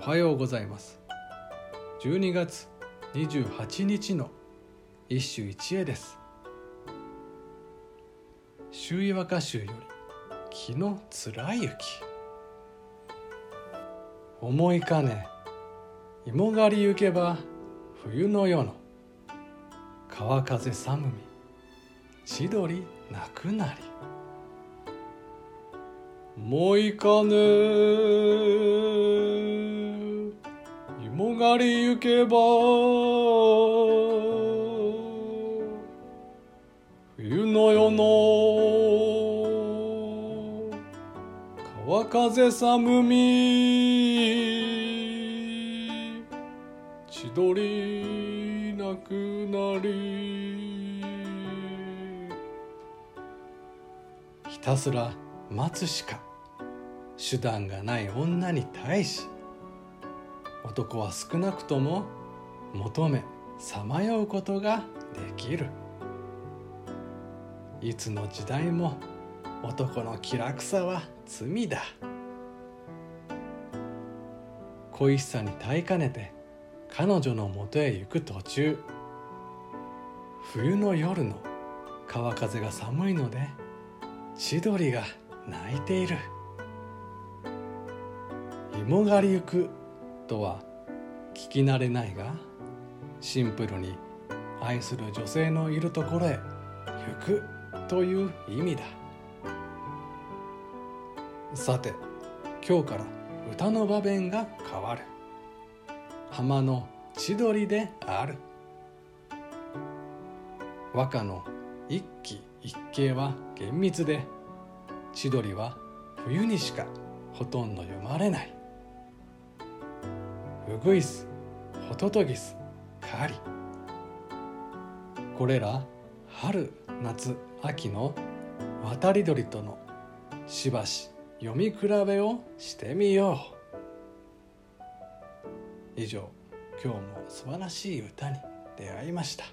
おはようございます。12月28日の一首一会です。周囲和歌集より「気のつらい雪」思いかね芋狩り行けば冬の夜の。川風寒み千鳥泣くなり。もいかね芋狩り行けば冬の夜の川風寒み千鳥泣くなりひたすら待つしか手段がない女に対し男は少なくとも求めさまようことができる。いつの時代も男の気楽さは罪だ。恋しさに耐えかねて彼女のもとへ行く途中。冬の夜の川風が寒いので千鳥が泣いている。芋狩り行くとは聞き慣れないがシンプルに愛する女性のいるところへ行くという意味だ。さて今日から歌の場面が変わる。浜の千鳥である。和歌の一期一景は厳密で千鳥は冬にしかほとんど読まれない。ウグイスホトトギスカリこれら春夏秋の渡り鳥とのしばし読み比べをしてみよう。以上今日も素晴らしい歌に出会いました。